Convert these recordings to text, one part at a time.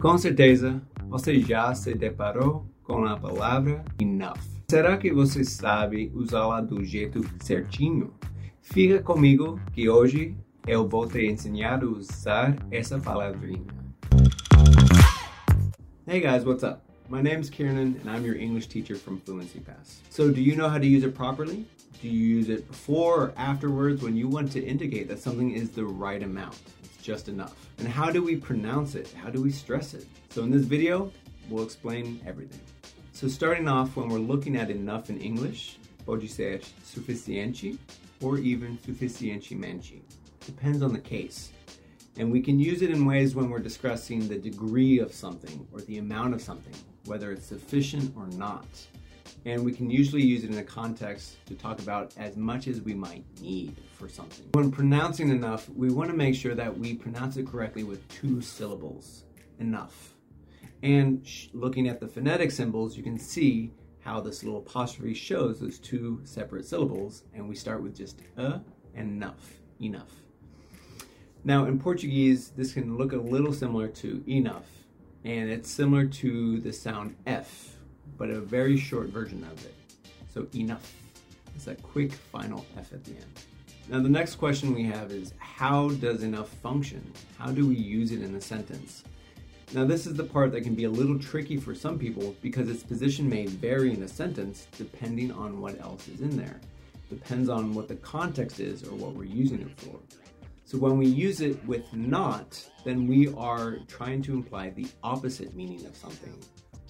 Com certeza, você já se deparou com a palavra enough. Será que você sabe usá-la do jeito certinho? Fica comigo que hoje eu vou te ensinar a usar essa palavrinha. Hey guys, what's up? My name's Kiernan and I'm your English teacher from Fluency Pass. So, do you know how to use it properly? Do you use it before or afterwards when you want to indicate that something is the right amount? Just enough. And how do we pronounce it? How do we stress it? So, in this video, we'll explain everything. So, starting off, when we're looking at enough in English, pode ser or even suficientemente. Depends on the case. And we can use it in ways when we're discussing the degree of something or the amount of something, whether it's sufficient or not. And we can usually use it in a context to talk about as much as we might need for something. When pronouncing enough, we want to make sure that we pronounce it correctly with two syllables enough. And looking at the phonetic symbols, you can see how this little apostrophe shows those two separate syllables. And we start with just a and enough, enough. Now, in Portuguese, this can look a little similar to enough, and it's similar to the sound F, but a very short version of it. So, enough. It's that quick final F at the end. Now, the next question we have is how does enough function? How do we use it in a sentence? Now, this is the part that can be a little tricky for some people because its position may vary in a sentence depending on what else is in there. Depends on what the context is or what we're using it for. So when we use it with not, then we are trying to imply the opposite meaning of something.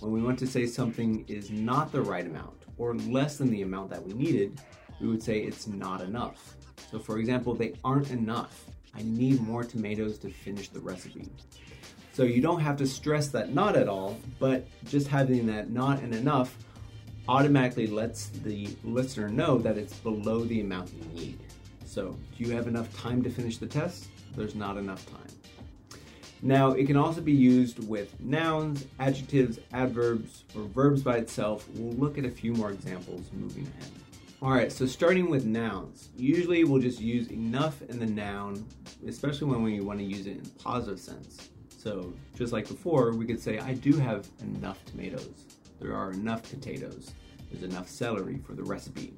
When we want to say something is not the right amount or less than the amount that we needed, we would say it's not enough. So for example, they aren't enough. I need more tomatoes to finish the recipe. So you don't have to stress that not at all, but just having that not and enough automatically lets the listener know that it's below the amount you need. So, do you have enough time to finish the test? There's not enough time. Now, it can also be used with nouns, adjectives, adverbs, or verbs by itself. We'll look at a few more examples moving ahead. All right, so starting with nouns. Usually we'll just use enough in the noun, especially when we want to use it in a positive sense. So, just like before, we could say, I do have enough tomatoes. There are enough potatoes. There's enough celery for the recipe.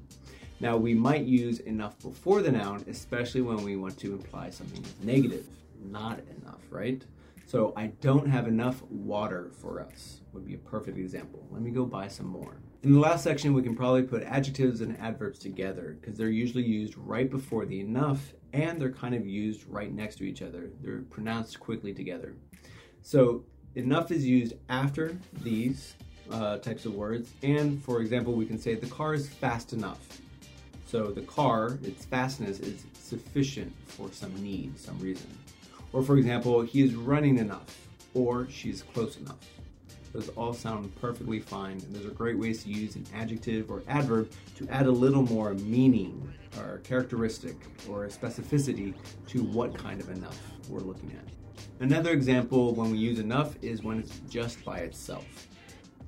Now, we might use enough before the noun, especially when we want to imply something negative, not enough, right? So, I don't have enough water for us would be a perfect example. Let me go buy some more. In the last section, we can probably put adjectives and adverbs together because they're usually used right before the enough and they're kind of used right next to each other. They're pronounced quickly together. So, enough is used after these uh, types of words. And for example, we can say the car is fast enough. So the car, its fastness is sufficient for some need, some reason. Or for example, he is running enough, or she's close enough. Those all sound perfectly fine, and those are great ways to use an adjective or adverb to add a little more meaning or characteristic or specificity to what kind of enough we're looking at. Another example when we use enough is when it's just by itself.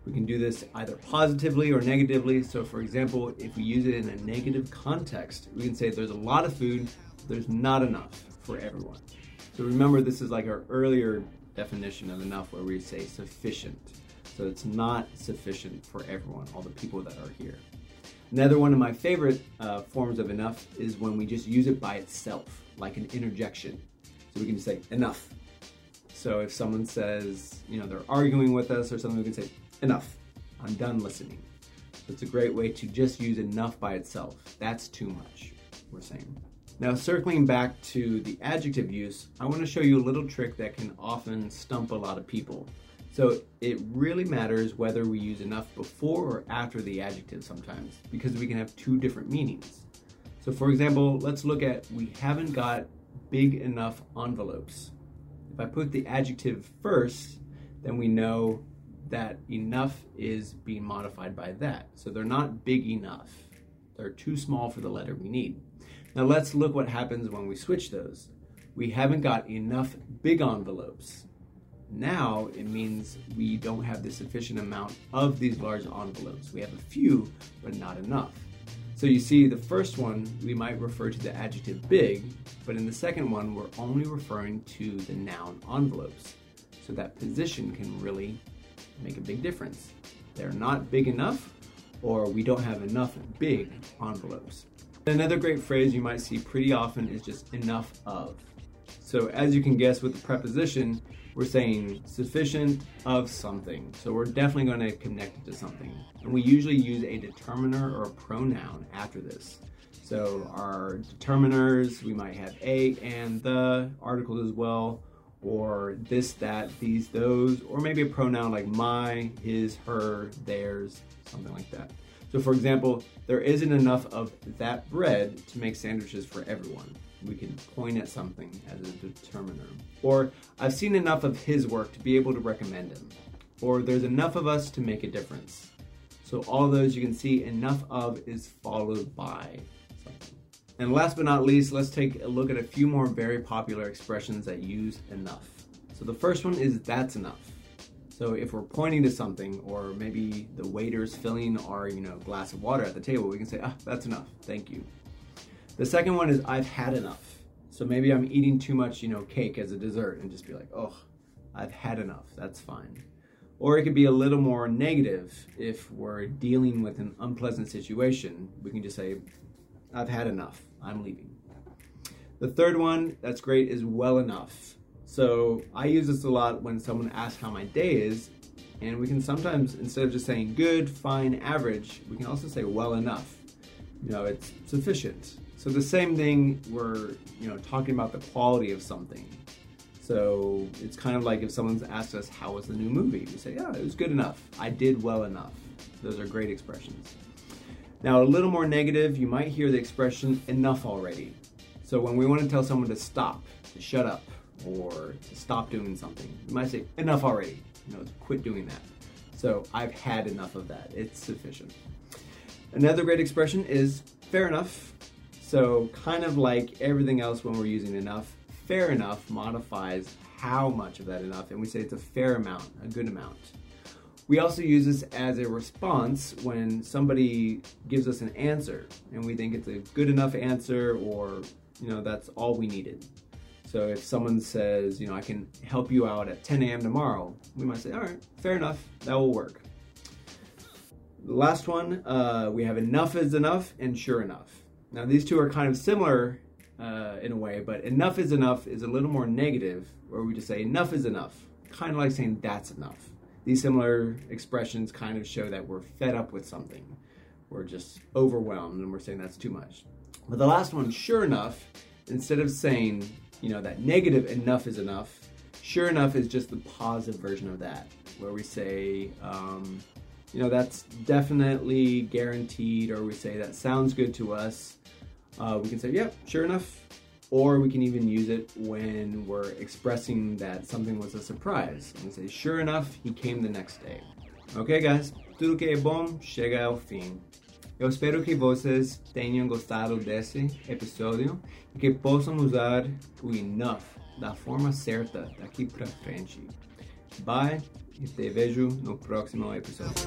We can do this either positively or negatively. So, for example, if we use it in a negative context, we can say there's a lot of food, there's not enough for everyone. So, remember, this is like our earlier definition of enough where we say sufficient. So, it's not sufficient for everyone, all the people that are here. Another one of my favorite uh, forms of enough is when we just use it by itself, like an interjection. So, we can say enough. So, if someone says, you know, they're arguing with us or something, we can say enough. I'm done listening. It's a great way to just use enough by itself. That's too much, we're saying. Now, circling back to the adjective use, I want to show you a little trick that can often stump a lot of people. So, it really matters whether we use enough before or after the adjective sometimes, because we can have two different meanings. So, for example, let's look at we haven't got big enough envelopes. If I put the adjective first, then we know that enough is being modified by that. So they're not big enough. They're too small for the letter we need. Now let's look what happens when we switch those. We haven't got enough big envelopes. Now it means we don't have the sufficient amount of these large envelopes. We have a few, but not enough. So you see, the first one, we might refer to the adjective big, but in the second one, we're only referring to the noun envelopes. So that position can really make a big difference. They're not big enough, or we don't have enough big envelopes. Another great phrase you might see pretty often is just enough of. So, as you can guess with the preposition, we're saying sufficient of something. So, we're definitely going to connect it to something. And we usually use a determiner or a pronoun after this. So, our determiners, we might have a and the articles as well, or this, that, these, those, or maybe a pronoun like my, his, her, theirs, something like that. So, for example, there isn't enough of that bread to make sandwiches for everyone. We can point at something as a determiner. Or, I've seen enough of his work to be able to recommend him. Or, there's enough of us to make a difference. So, all those you can see, enough of is followed by. And last but not least, let's take a look at a few more very popular expressions that use enough. So, the first one is that's enough. So if we're pointing to something, or maybe the waiter's filling our, you know, glass of water at the table, we can say, ah, that's enough, thank you. The second one is I've had enough. So maybe I'm eating too much, you know, cake as a dessert and just be like, oh, I've had enough, that's fine. Or it could be a little more negative if we're dealing with an unpleasant situation. We can just say, I've had enough, I'm leaving. The third one that's great is well enough. So I use this a lot when someone asks how my day is, and we can sometimes, instead of just saying good, fine, average, we can also say well enough. You know, it's sufficient. So the same thing, we're, you know, talking about the quality of something. So it's kind of like if someone's asked us, how was the new movie? We say, yeah, it was good enough. I did well enough. Those are great expressions. Now, a little more negative, you might hear the expression enough already. So when we want to tell someone to stop, to shut up, or to stop doing something. You might say, enough already. You know, quit doing that. So I've had enough of that. It's sufficient. Another great expression is fair enough. So kind of like everything else when we're using enough, fair enough modifies how much of that enough, and we say it's a fair amount, a good amount. We also use this as a response when somebody gives us an answer and we think it's a good enough answer or, you know, that's all we needed. So if someone says, you know, I can help you out at 10 a.m. tomorrow, we might say, all right, fair enough, that will work. The last one, uh, we have enough is enough and sure enough. Now these two are kind of similar uh, in a way, but enough is enough is a little more negative, where we just say enough is enough, kind of like saying that's enough. These similar expressions kind of show that we're fed up with something. We're just overwhelmed and we're saying that's too much. But the last one, sure enough, instead of saying you know, that negative enough is enough. Sure enough is just the positive version of that, where we say, um, you know, that's definitely guaranteed, or we say that sounds good to us. Uh, we can say, yep, yeah, sure enough. Or we can even use it when we're expressing that something was a surprise. And say, sure enough, he came the next day. Ok, guys, tudo que é bom chega ao fim. Eu espero que vocês tenham gostado desse episódio e que possam usar o enough da forma certa daqui para frente. Bye e te vejo no próximo episódio.